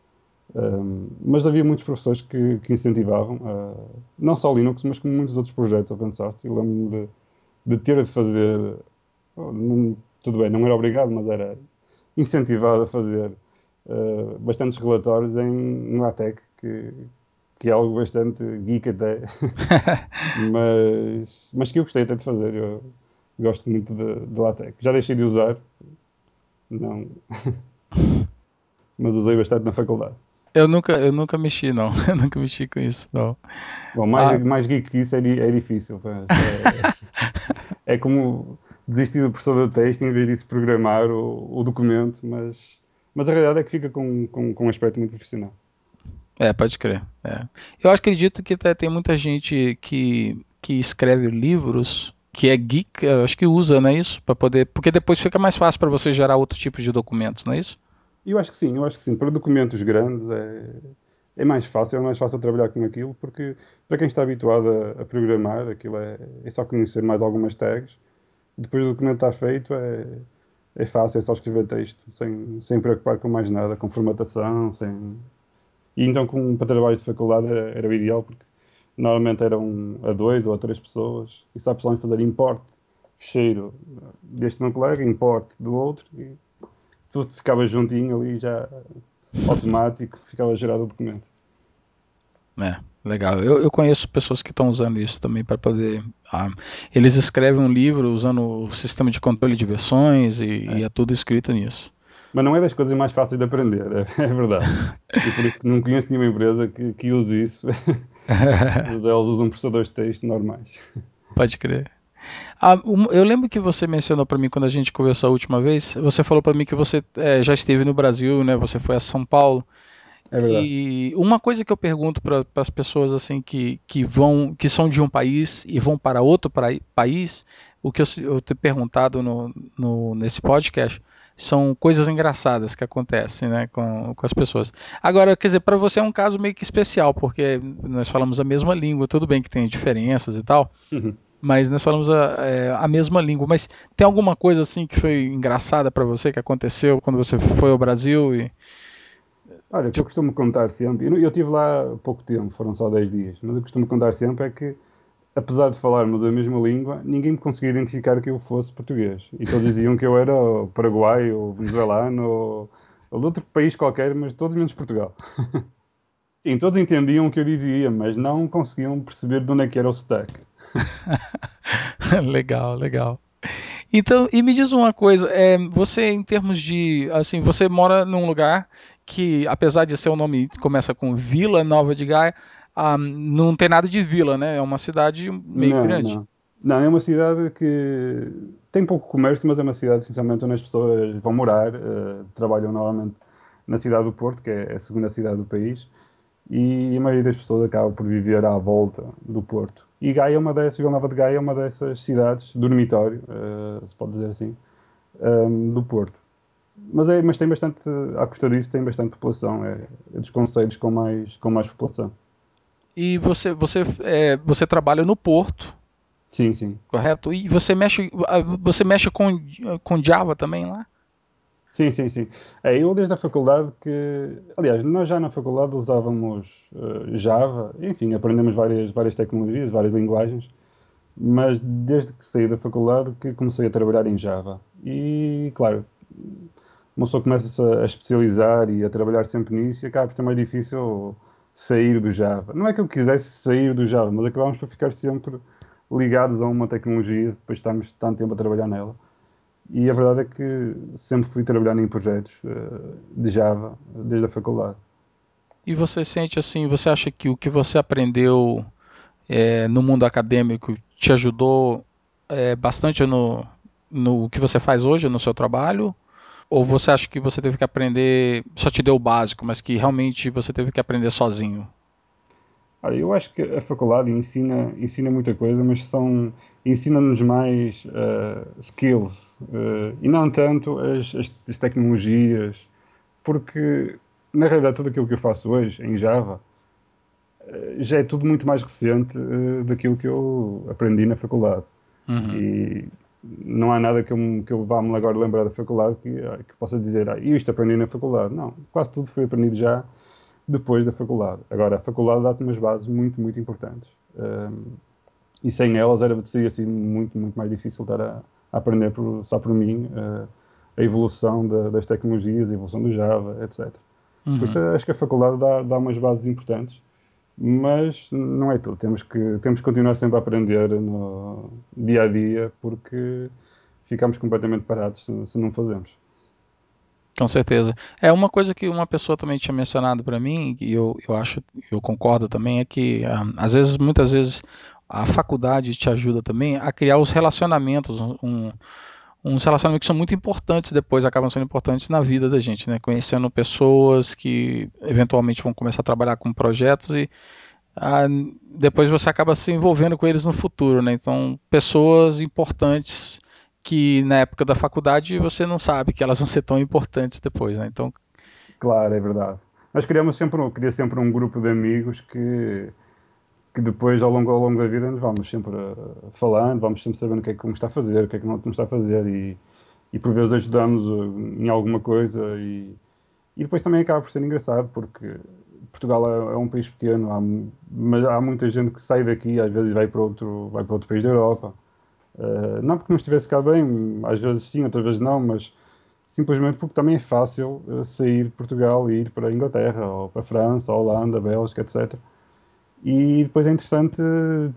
Um, mas havia muitos professores que, que incentivavam, uh, não só Linux, mas como muitos outros projetos open source. Eu lembro-me de, de, ter de fazer, oh, não, tudo bem, não era obrigado, mas era incentivado a fazer uh, bastantes relatórios em LaTeX, que, que é algo bastante geek até, mas, mas que eu gostei até de fazer. Eu gosto muito de, de LaTeX. Já deixei de usar, não, mas usei bastante na faculdade. Eu nunca, eu nunca mexi, não. Eu nunca mexi com isso, não. Bom, mais, ah. mais geek que isso é, é difícil. É, é, como desistir do processador de texto em vez disso programar o, o documento, mas, mas a realidade é que fica com, com, com um aspecto muito profissional. É, pode crer. É. Eu acredito que tem muita gente que, que escreve livros que é geek, acho que usa, não é isso? Para poder, porque depois fica mais fácil para você gerar outro tipo de documentos, não é isso? Eu acho que sim, eu acho que sim. Para documentos grandes é, é mais fácil, é mais fácil trabalhar com aquilo, porque para quem está habituado a, a programar, aquilo é, é só conhecer mais algumas tags. Depois o documento está feito, é, é fácil, é só escrever texto, sem, sem preocupar com mais nada, com formatação, sem... E então com, para trabalho de faculdade era, era o ideal, porque normalmente eram a dois ou a três pessoas, e pessoa em fazer import, fecheiro deste meu colega, import do outro, e tudo ficava juntinho ali, já automático, ficava gerado o documento. É, legal. Eu, eu conheço pessoas que estão usando isso também para poder. Ah, eles escrevem um livro usando o sistema de controle de versões e é, e é tudo escrito nisso. Mas não é das coisas mais fáceis de aprender, é, é verdade. e por isso que não conheço nenhuma empresa que, que use isso. Elas usam processadores de texto normais. Pode crer. Ah, eu lembro que você mencionou para mim quando a gente conversou a última vez. Você falou para mim que você é, já esteve no Brasil, né? Você foi a São Paulo. É verdade. E uma coisa que eu pergunto para as pessoas assim que, que vão, que são de um país e vão para outro pra, país, o que eu, eu tenho perguntado no, no, nesse podcast são coisas engraçadas que acontecem né, com, com as pessoas. Agora, quer dizer, para você é um caso meio que especial, porque nós falamos a mesma língua, tudo bem que tem diferenças e tal. Uhum mas nós falamos a, é, a mesma língua. Mas tem alguma coisa assim que foi engraçada para você que aconteceu quando você foi ao Brasil? E... Olha, o que eu costumo contar sempre, eu, eu estive lá pouco tempo, foram só 10 dias, mas o que eu costumo contar sempre é que, apesar de falarmos a mesma língua, ninguém me conseguia identificar que eu fosse português. E todos diziam que eu era paraguaio, ou venezuelano, ou, de outro país qualquer, mas todos menos Portugal. Sim, todos entendiam o que eu dizia, mas não conseguiam perceber de onde é que era o sotaque. legal, legal. Então, e me diz uma coisa, é, você em termos de, assim, você mora num lugar que, apesar de ser um nome começa com Vila Nova de Gaia, um, não tem nada de vila, né? É uma cidade meio não, grande. Não. não, é uma cidade que tem pouco comércio, mas é uma cidade, sinceramente, onde as pessoas vão morar, uh, trabalham novamente na cidade do Porto, que é a segunda cidade do país, e a maioria das pessoas acaba por viver à volta do Porto. E Gaia é uma dessas, Vila Nova de Gaia é uma dessas cidades, dormitório, uh, se pode dizer assim, um, ehm, do Porto. Mas, é, mas tem bastante, à custa disso, tem bastante população, é, é dos conselhos com mais, com mais população. E você, você, é, você trabalha no Porto? Sim, sim. Correto? E você mexe, ah, você mexe com, com Java também lá? Sim, sim, sim. É, eu desde a faculdade que. Aliás, nós já na faculdade usávamos uh, Java, enfim, aprendemos várias, várias tecnologias, várias linguagens, mas desde que saí da faculdade que comecei a trabalhar em Java. E, claro, uma pessoa começa a, a especializar e a trabalhar sempre nisso e acaba por ser mais difícil sair do Java. Não é que eu quisesse sair do Java, mas acabámos por ficar sempre ligados a uma tecnologia depois de estarmos tanto tempo a trabalhar nela. E a verdade é que sempre fui trabalhando em projetos uh, de Java desde a faculdade. E você sente assim, você acha que o que você aprendeu é, no mundo acadêmico te ajudou é, bastante no, no que você faz hoje, no seu trabalho? Ou você acha que você teve que aprender, só te deu o básico, mas que realmente você teve que aprender sozinho? Olha, eu acho que a faculdade ensina, ensina muita coisa, mas são ensina-nos mais uh, skills uh, e não tanto as, as, as, tecnologias, porque na realidade tudo aquilo que eu faço hoje em Java uh, já é tudo muito mais recente daquilo que eu aprendi na faculdade. Uhum. E não há nada que eu, que eu vá-me agora lembrar da faculdade que, ah, que possa dizer, ah, isto aprendi na faculdade. Não, quase tudo foi aprendido já depois da faculdade. Agora, a faculdade dá-te umas bases muito, muito importantes. Um, e sem elas era, seria assim, muito, muito mais difícil estar a, a aprender por, só por mim uh, a evolução da, das tecnologias, a evolução do Java, etc. Uhum. Por isso acho que a faculdade dá, dá umas bases importantes mas não é tudo. Temos que, temos que continuar sempre a aprender no dia a dia, porque ficamos completamente parados se, se não fazemos. Com certeza. É uma coisa que uma pessoa também tinha mencionado para mim, e eu, eu acho, eu concordo também, é que um, às vezes, muitas vezes, a faculdade te ajuda também a criar os relacionamentos, um, uns relacionamentos que são muito importantes depois, acabam sendo importantes na vida da gente, né? Conhecendo pessoas que eventualmente vão começar a trabalhar com projetos e ah, depois você acaba se envolvendo com eles no futuro, né? Então, pessoas importantes que na época da faculdade você não sabe que elas vão ser tão importantes depois, né? Então, claro, é verdade. Nós criamos sempre, queria sempre um grupo de amigos que que depois, ao longo, ao longo da vida, nos vamos sempre uh, falando, vamos sempre sabendo o que é que um está a fazer, o que é que não está a fazer e, e por vezes ajudamos uh, em alguma coisa e, e depois também acaba por ser engraçado porque Portugal é, é um país pequeno, há, mas há muita gente que sai daqui, às vezes vai para outro, vai para outro país da Europa. Uh, não porque não estivesse cá bem, às vezes sim, outras vezes não, mas simplesmente porque também é fácil sair de Portugal e ir para a Inglaterra, ou para a França, ou Holanda, Bélgica, etc. E depois é interessante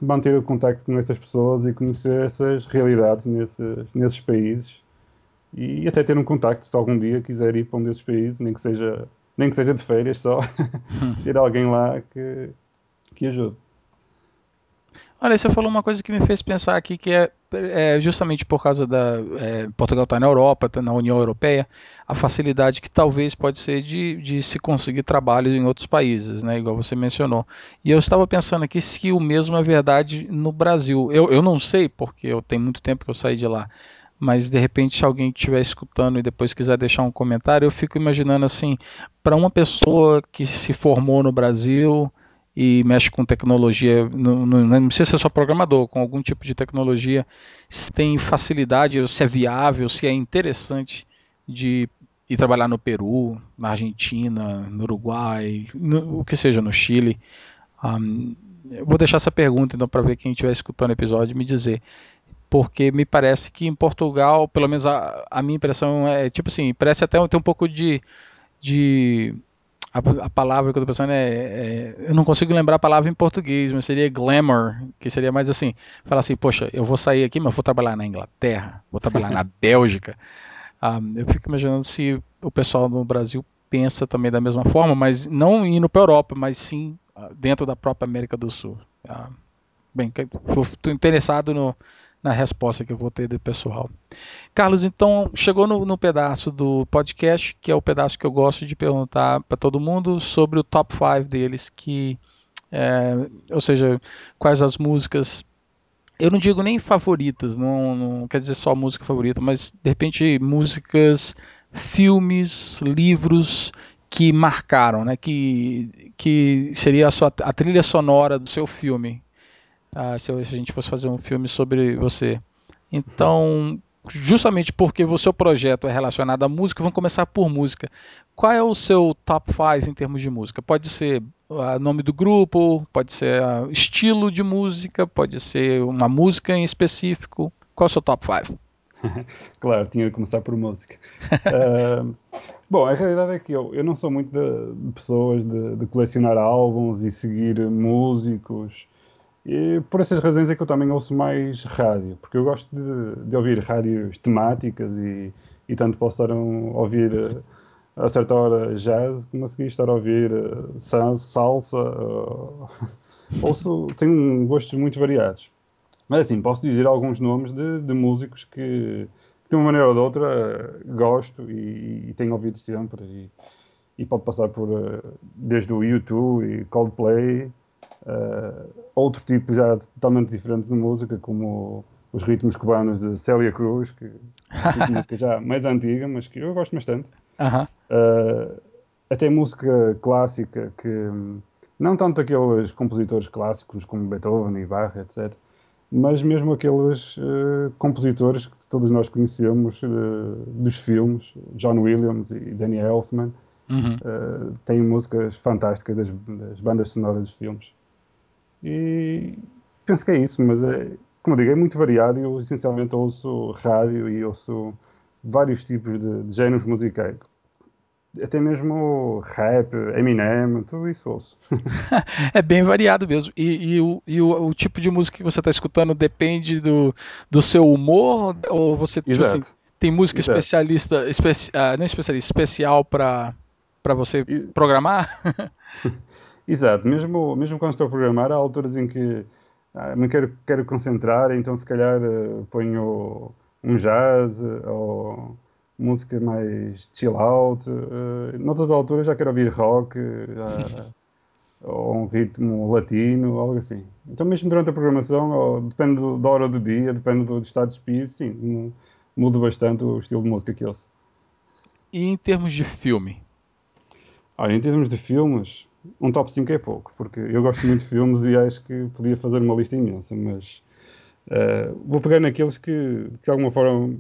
manter o contacto com essas pessoas e conhecer essas realidades nesses, nesses países e até ter um contacto se algum dia quiser ir para um desses países, nem que seja, nem que seja de férias só, ter alguém lá que, que ajude. Olha, você falou uma coisa que me fez pensar aqui, que é, é justamente por causa da é, Portugal está na Europa, está na União Europeia, a facilidade que talvez pode ser de, de se conseguir trabalho em outros países, né, igual você mencionou. E eu estava pensando aqui se o mesmo é verdade no Brasil. Eu, eu não sei, porque eu tenho muito tempo que eu saí de lá, mas de repente se alguém estiver escutando e depois quiser deixar um comentário, eu fico imaginando assim, para uma pessoa que se formou no Brasil e mexe com tecnologia, não, não, não precisa ser só programador, com algum tipo de tecnologia, se tem facilidade, se é viável, se é interessante de ir trabalhar no Peru, na Argentina, no Uruguai, no, o que seja, no Chile. Um, vou deixar essa pergunta então para ver quem estiver escutando o episódio me dizer. Porque me parece que em Portugal, pelo menos a, a minha impressão é tipo assim, parece até ter um pouco de, de a, a, palavra que eu tô pensando é, é, Eu não consigo lembrar a palavra em português, mas seria glamour, que seria mais assim: falar assim, poxa, eu vou sair aqui, mas vou trabalhar na Inglaterra, vou trabalhar na Bélgica. Ah, eu fico imaginando se o pessoal no Brasil pensa também da mesma forma, mas não indo para a Europa, mas sim ah, dentro da própria América do Sul. Ah, bem, estou interessado no, na resposta que eu vou ter do pessoal. Carlos, então chegou no, no, pedaço do podcast, que é o pedaço que eu gosto de perguntar para todo mundo sobre o top 5 deles, que é, ou seja, quais as músicas. Eu não digo nem favoritas, não, não quer dizer só música favorita, mas de repente músicas, filmes, livros que marcaram, né? Que, que seria a, sua, a trilha sonora do seu filme ah, se a gente fosse fazer um filme sobre você. Então, justamente porque o seu projeto é relacionado à música, vamos começar por música. Qual é o seu top 5 em termos de música? Pode ser o ah, nome do grupo, pode ser uh, estilo de música, pode ser uma música em específico. Qual é o seu top 5? claro, tinha de começar por música. uh, bom, a realidade é que eu, eu não sou muito de, de pessoas de, de, colecionar álbuns e seguir músicos. E por essas razões é que eu também ouço mais rádio, porque eu gosto de, de ouvir rádios temáticas e, e tanto posso estar a ouvir eh, a certa hora jazz, como a estar a ouvir uh, salsa. Uh, ouço, tenho gostos muito variados. Mas assim, posso dizer alguns nomes de, de músicos que, de uma maneira ou de outra, gosto e, e tenho ouvido sempre. E, e pode passar por desde o U2 e Coldplay, uh, outro tipo já totalmente diferente de música, como os ritmos cubanos de Célia Cruz, que é música já mais antiga, mas que eu gosto bastante. Uh -huh. uh, até música clássica, que não tanto aqueles compositores clássicos como Beethoven e Bach, etc., mas mesmo aqueles uh, compositores que todos nós conhecemos uh, dos filmes, John Williams e Danny Elfman, uhum. uh, têm músicas fantásticas das, das, bandas sonoras dos filmes. E penso que é isso, mas é, como eu digo, é muito variado. Eu essencialmente ouço rádio e ouço vários tipos de, de géneros musicais. Até mesmo rap, Eminem, tudo isso ouço. é bem variado mesmo. E, e, o, e o, o, tipo de música que você está escutando depende do, do seu humor? Ou você tipo assim, tem música Exato. especialista, especi, ah, não especialista, especial para você e... programar? Exato. Mesmo, mesmo quando estou a programar, há alturas em que ah, me quero, quero concentrar, então se calhar uh, ponho um jazz ou música mais chill out. Uh, noutras alturas já quero ouvir rock já, ou um ritmo latino, algo assim. Então mesmo durante a programação, ou, depende do, da hora do dia, depende do, do estado de espírito, sim, muda bastante o estilo de música que ouço. E em termos de filme? Olha, em termos de filmes, um top 5 é pouco, porque eu gosto muito de filmes e acho que podia fazer uma lista imensa, mas uh, vou pegar naqueles que, que de alguma forma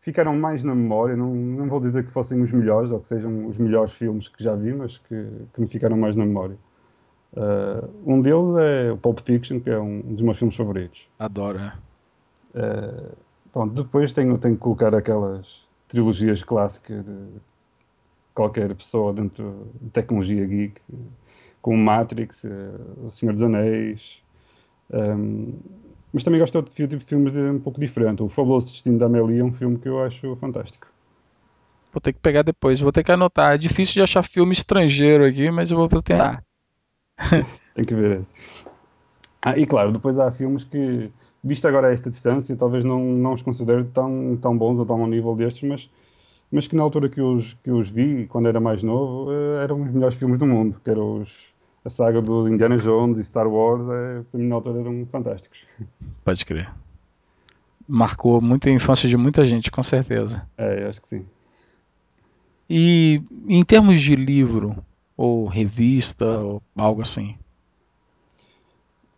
ficaram mais na memória. Não, não vou dizer que fossem os melhores ou que sejam os melhores filmes que já vi, mas que, que me ficaram mais na memória. Uh, um deles é o Pulp Fiction, que é um dos meus filmes favoritos. Adoro, é. Uh, bom, depois tenho, tenho que colocar aquelas trilogias clássicas de qualquer pessoa dentro de tecnologia geek, como Matrix, uh, O Senhor dos Anéis. Um, mas também gosto de outro tipo de filmes um pouco diferente. O Fabuloso Destino da Amélie é um filme que eu acho fantástico. Vou ter que pegar depois, vou ter que anotar. É difícil de achar filme estrangeiro aqui, mas eu vou tentar. Tem que ver esse. Ah, e claro, depois há filmes que, visto agora a esta distância, talvez não, não os considere tão, tão bons ou tão ao nível destes, mas mas que na altura que os, que os vi, quando era mais novo, eh, eram os melhores filmes do mundo, que eram os, a saga do Indiana Jones e Star Wars, é, para mim na altura eram fantásticos. Pode crer. Marcou muito a infância de muita gente, com certeza. É, acho que sim. E em termos de livro, ou revista, ou algo assim?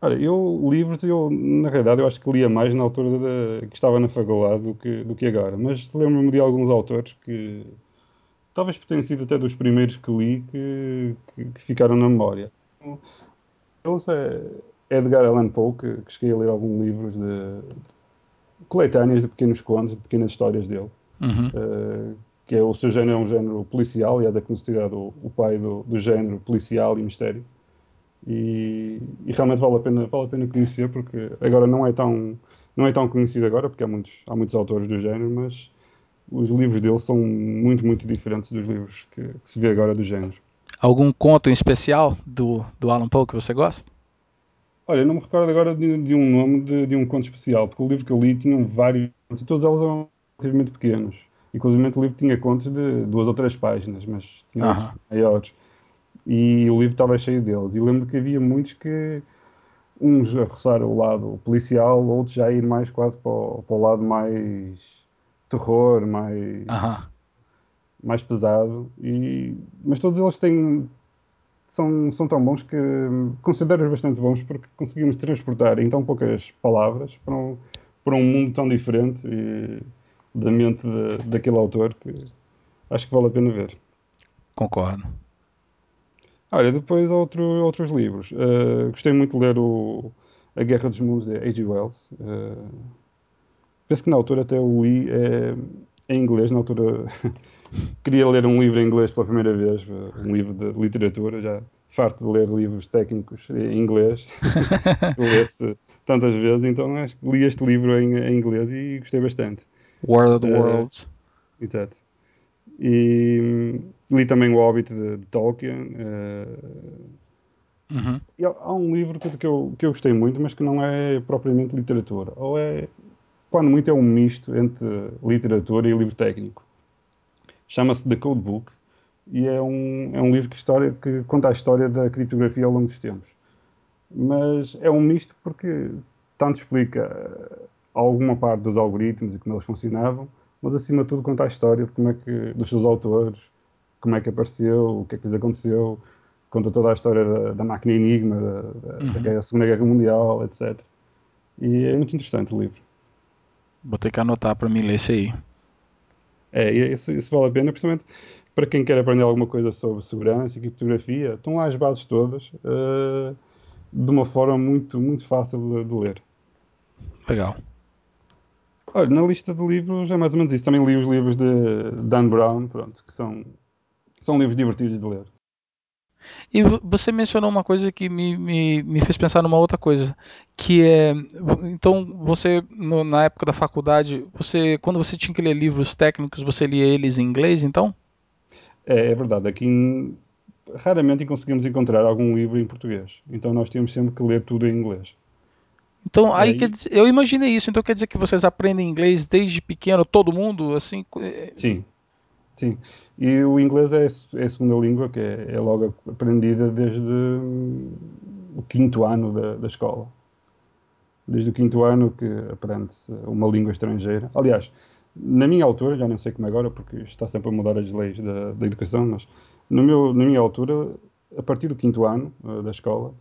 Olha, eu livros, eu, na realidade, eu acho que lia mais na altura que estava na faculdade do que, do que agora. Mas lembro-me de alguns autores que, talvez por terem sido até dos primeiros que li, que, que, que ficaram na memória. Eles é Edgar Allan Poe, que, que cheguei a ler alguns livros de, de coletâneas de pequenos contos, de pequenas histórias dele. Uhum. Uh, que é o seu género é um género policial, e é da considerado o, o pai do, do género policial e mistério. E, e, realmente vale a pena vale a pena conhecer porque agora não é tão não é tão conhecido agora porque há muitos há muitos autores do género mas os livros dele são muito muito diferentes dos livros que, que se vê agora do género. Algum conto em especial do do Alan Poe que você gosta? Olha não me recordo agora de, de um nome de, de, um conto especial porque o livro que eu li tinha vários e todos eles eram relativamente pequenos. Inclusive o livro tinha contos de duas ou três páginas mas tinha outros maiores e o livro estava cheio deles. E lembro que havia muitos que, uns a roçar o lado policial, outros já a ir mais quase para o, para o lado mais terror, mais, mais pesado. E, mas todos eles têm. São, são tão bons que considero-os bastante bons porque conseguimos transportar em tão poucas palavras para um, para um mundo tão diferente e, da mente de, daquele autor que acho que vale a pena ver. Concordo. Olha, depois outro, outros livros. Uh, gostei muito de ler o A Guerra dos Mundos, de A.G. Wells. Uh, penso que na altura até o li é, em inglês. Na altura queria ler um livro em inglês pela primeira vez, um livro de literatura. Já farto de ler livros técnicos em inglês. Lê-se tantas vezes, então acho que li este livro em, em inglês e gostei bastante. War of the Worlds. Exato. E li também o Hobbit de, de Tolkien. Uh, Uhum. E há um livro que, que, eu, que eu gostei muito, mas que não é propriamente literatura. Ou é, quando muito, é um misto entre literatura e livro técnico. Chama-se The Code Book e é um, é um livro que, história, que conta a história da criptografia ao longo dos tempos. Mas é um misto porque tanto explica alguma parte dos algoritmos e como eles funcionavam, mas acima de tudo conta a história de como é que, dos seus autores, como é que apareceu, o que é que lhes aconteceu, conta toda a história da, da máquina Enigma, da, da, uhum. da, Segunda Guerra Mundial, etc. E é muito interessante o livro. Vou ter que anotar para mim ler esse aí. É, isso, isso vale a pena, principalmente para quem quer aprender alguma coisa sobre segurança e criptografia. Estão lá as bases todas, uh, de uma forma muito, muito fácil de, de ler. Legal. Olha, na lista de livros é mais ou menos isso. Também li os livros de Dan Brown, pronto, que são, são livros divertidos de ler. E você mencionou uma coisa que me, me, me fez pensar numa outra coisa, que é, então você no, na época da faculdade, você quando você tinha que ler livros técnicos, você lia eles em inglês, então? É, é verdade. Aqui raramente conseguimos encontrar algum livro em português, então nós tínhamos sempre que ler tudo em inglês. Então, aí, aí dizer, eu imaginei isso. Então quer dizer que vocês aprendem inglês desde pequeno, todo mundo, assim? É, sim, sim. E o inglês é, é a segunda língua que é, é logo aprendida desde o quinto ano da, da escola. Desde o quinto ano que aprende-se uma língua estrangeira. Aliás, na minha altura, já não sei como é agora, porque está sempre a mudar as leis da, da educação, mas no meu, na minha altura, a partir do quinto ano uh, da escola,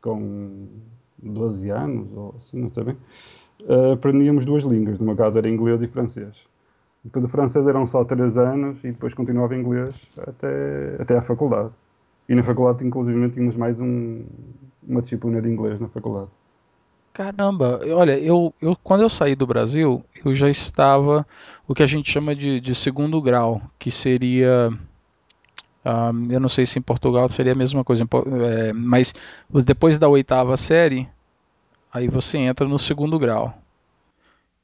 com 12 anos, ou assim, não sei bem, uh, aprendíamos duas línguas. No meu caso era inglês e francês. Depois o francês eram só 3 anos e depois continuava inglês até, até à faculdade. E na faculdade, inclusive, tínhamos mais um, uma disciplina de inglês na faculdade. Caramba, olha, eu, eu quando eu saí do Brasil, eu já estava o que a gente chama de, de segundo grau, que seria eu não sei se em Portugal seria a mesma coisa, é, mas depois da oitava série, aí você entra no segundo grau,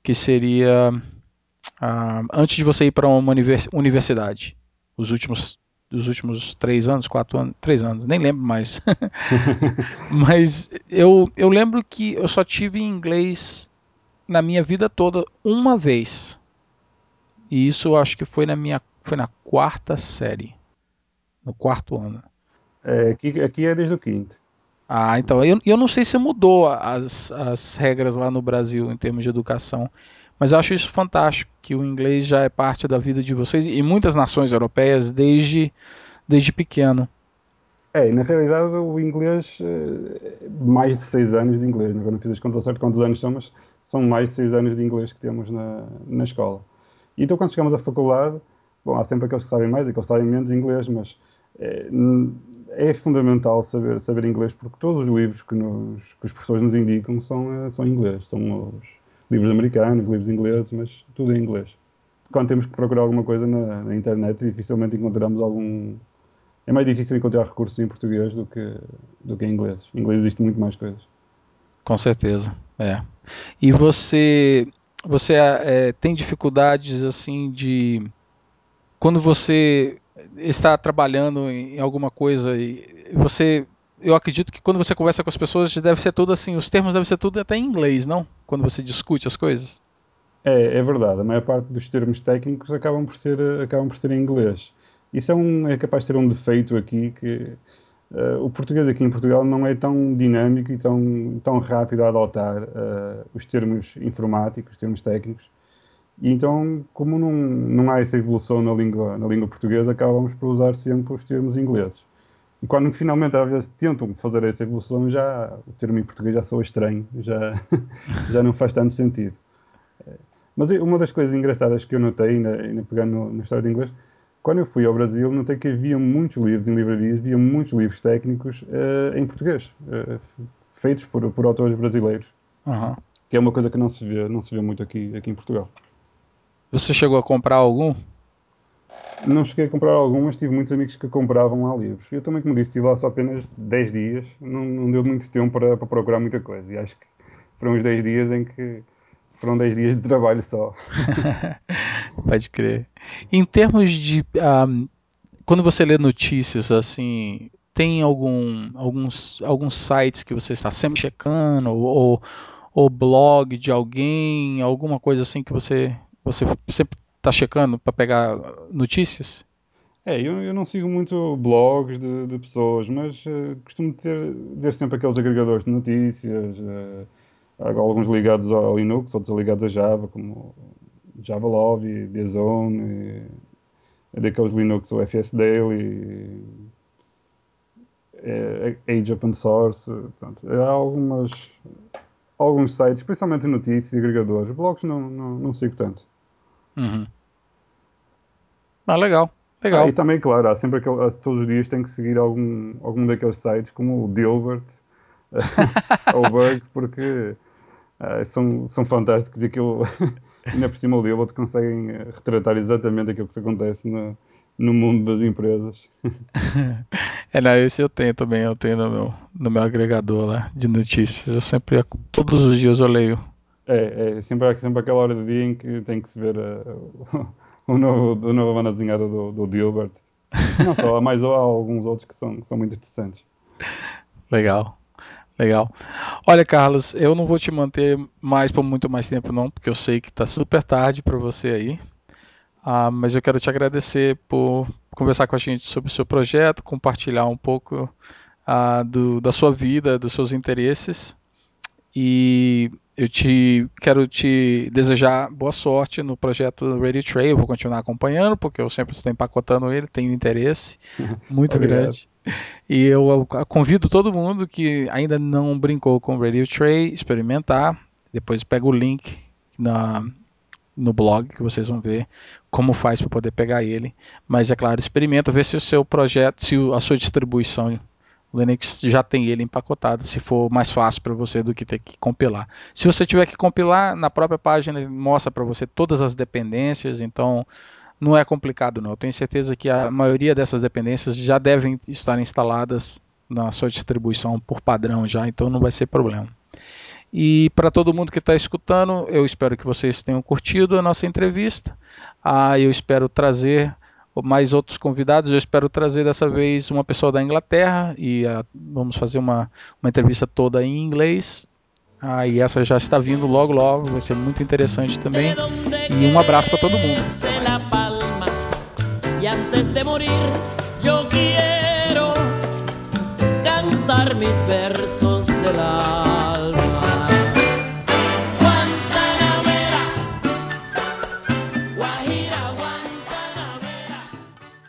que seria uh, antes de você ir para uma universidade. Os últimos, os últimos três anos, quatro anos, três anos, nem lembro mais. mas eu, eu lembro que eu só tive inglês na minha vida toda uma vez. E isso acho que foi na minha foi na quarta série no quarto ano. É, aqui, aqui é desde o quinto. Ah, então eu, eu não sei se mudou as, as regras lá no Brasil em termos de educação, mas eu acho isso fantástico, que o inglês já é parte da vida de vocês e muitas nações europeias desde, desde pequeno. É, e na realidade o inglês, eh, mais de seis anos de inglês, agora não fiz as contas certo quantos anos são, mas são mais de seis anos de inglês que temos na, na escola. E então quando chegamos à faculdade, bom, há sempre aqueles que sabem mais e aqueles que sabem menos inglês, mas é, é, fundamental saber, saber inglês porque todos os livros que, nos, que os professores nos indicam são, eh, são inglês. São os livros americanos, livros ingleses, mas tudo em inglês. Quando temos que procurar alguma coisa na, na internet, dificilmente encontramos algum. É mais difícil encontrar recursos em português do que, do que em inglês. Em inglês existe muito mais coisas. Com certeza, é. E você, você é, tem dificuldades assim de quando você está trabalhando em alguma coisa e você eu acredito que quando você conversa com as pessoas deve ser tudo assim, os termos devem ser tudo até em inglês, não? Quando você discute as coisas. É, é verdade. A maior parte dos termos técnicos acabam por ser, acabam por ser em inglês. Isso é, um, é capaz de ser um defeito aqui que uh, o português aqui em Portugal não é tão dinâmico e tão, tão rápido a adotar uh, os termos informáticos, os termos técnicos. E então, como não, não há essa evolução na língua, na língua portuguesa, acabamos por usar sempre os termos ingleses. E quando finalmente às vezes tentam fazer essa evolução, já o termo em português já soa estranho, já, já não faz tanto sentido. Mas uma das coisas engraçadas que eu notei, ainda, ainda pegando no, no história de inglês, quando eu fui ao Brasil, notei que havia muitos livros em livrarias, havia muitos livros técnicos uh, em português, uh, feitos por, por autores brasileiros. Uhum. Que é uma coisa que não se vê, não se vê muito aqui, aqui em Portugal. Você chegou a comprar algum? Não cheguei a comprar algum, mas tive muitos amigos que compravam lá livros. Eu também, como disse, estive lá só apenas 10 dias, não, não deu muito tempo para, para, procurar muita coisa. E acho que foram os 10 dias em que foram 10 dias de trabalho só. Pode crer. Em termos de. Um, quando você lê notícias assim tem algum, alguns, alguns sites que você está sempre checando, ou, ou blog de alguém, alguma coisa assim que você, você sempre está checando para pegar notícias? É, eu, eu não sigo muito blogs de, de pessoas, mas uh, costumo ter, ver sempre aqueles agregadores de notícias, uh, alguns ligados ao Linux, outros ligados a Java, como Java Love, The Zone, e, daqueles Linux, o FS Daily, é, Age Open Source, pronto. Há algumas, alguns sites, principalmente notícias e agregadores. Blogs não, não, não sigo tanto. Uhum. Ah, legal. Legal. Ah, e também, claro, há sempre aquele, todos os dias tem que seguir algum, algum daqueles sites, como o Dilbert ou o Bug, porque uh, são, são fantásticos e aquilo, ainda por cima o Dilbert conseguem retratar exatamente aquilo que se acontece no, no mundo das empresas. é, não, esse eu tenho também, eu tenho no meu, no meu agregador lá de notícias. Eu sempre, todos os dias eu leio. É, é sempre, sempre aquela hora do dia em que tem que se ver uh, o, novo, o novo banda desenhada do, do Dilbert. Não só, há mais há alguns outros que são, que são muito interessantes. Legal. Legal. Olha, Carlos, eu não vou te manter mais por muito mais tempo, não, porque eu sei que está super tarde para você aí. Ah, mas eu quero te agradecer por conversar com a gente sobre o seu projeto, compartilhar um pouco ah, do, da sua vida, dos seus interesses. E eu te quero te desejar boa sorte no projeto Radio Trail. Eu vou continuar acompanhando, porque eu sempre estou empacotando ele, tenho interesse muito grande. E eu convido todo mundo que ainda não brincou com o Radio Tray experimentar. Depois pega o link na, no blog que vocês vão ver como faz para poder pegar ele. Mas é claro, experimenta, ver se o seu projeto, se a sua distribuição Linux já tem ele empacotado, se for mais fácil para você do que ter que compilar. Se você tiver que compilar, na própria página mostra para você todas as dependências, então não é complicado não. Eu tenho certeza que a maioria dessas dependências já devem estar instaladas na sua distribuição por padrão já, então não vai ser problema. E para todo mundo que está escutando, eu espero que vocês tenham curtido a nossa entrevista. Ah, eu espero trazer mais outros convidados. Eu espero trazer dessa vez uma pessoa da Inglaterra e ah, vamos fazer uma, uma entrevista toda em inglês. Ah, e essa já está vindo logo, logo. Vai ser muito interessante também. E um abraço para todo mundo. Até mais.